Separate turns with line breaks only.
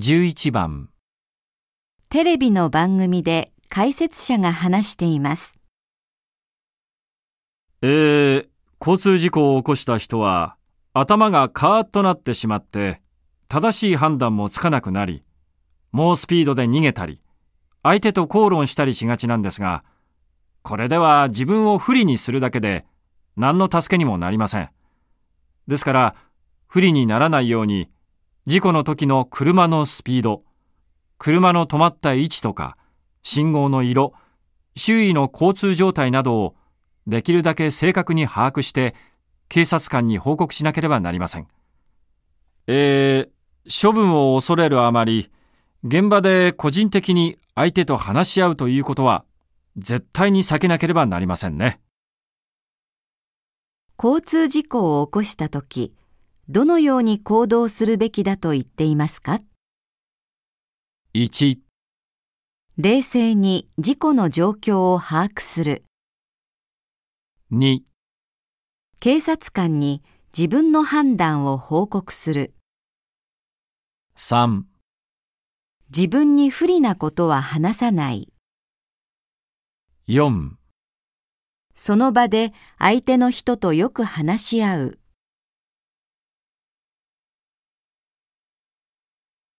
11番
テレビの番組で解説者が話しています。
えー、交通事故を起こした人は頭がカーッとなってしまって正しい判断もつかなくなり猛スピードで逃げたり相手と口論したりしがちなんですがこれでは自分を不利にするだけで何の助けにもなりませんですから不利にならないように事故の時の車のスピード車の止まった位置とか信号の色周囲の交通状態などをできるだけ正確に把握して警察官に報告しなければなりません。えー、処分を恐れるあまり、現場で個人的に相手と話し合うということは絶対に避けなければなりませんね。
交通事故を起こしたとき、どのように行動するべきだと言っていますか
？1、
冷静に事故の状況を把握する。
2、
警察官に自分の判断を報告する。
3、
自分に不利なことは話さない。
4
その場で相手の人とよく話し合う。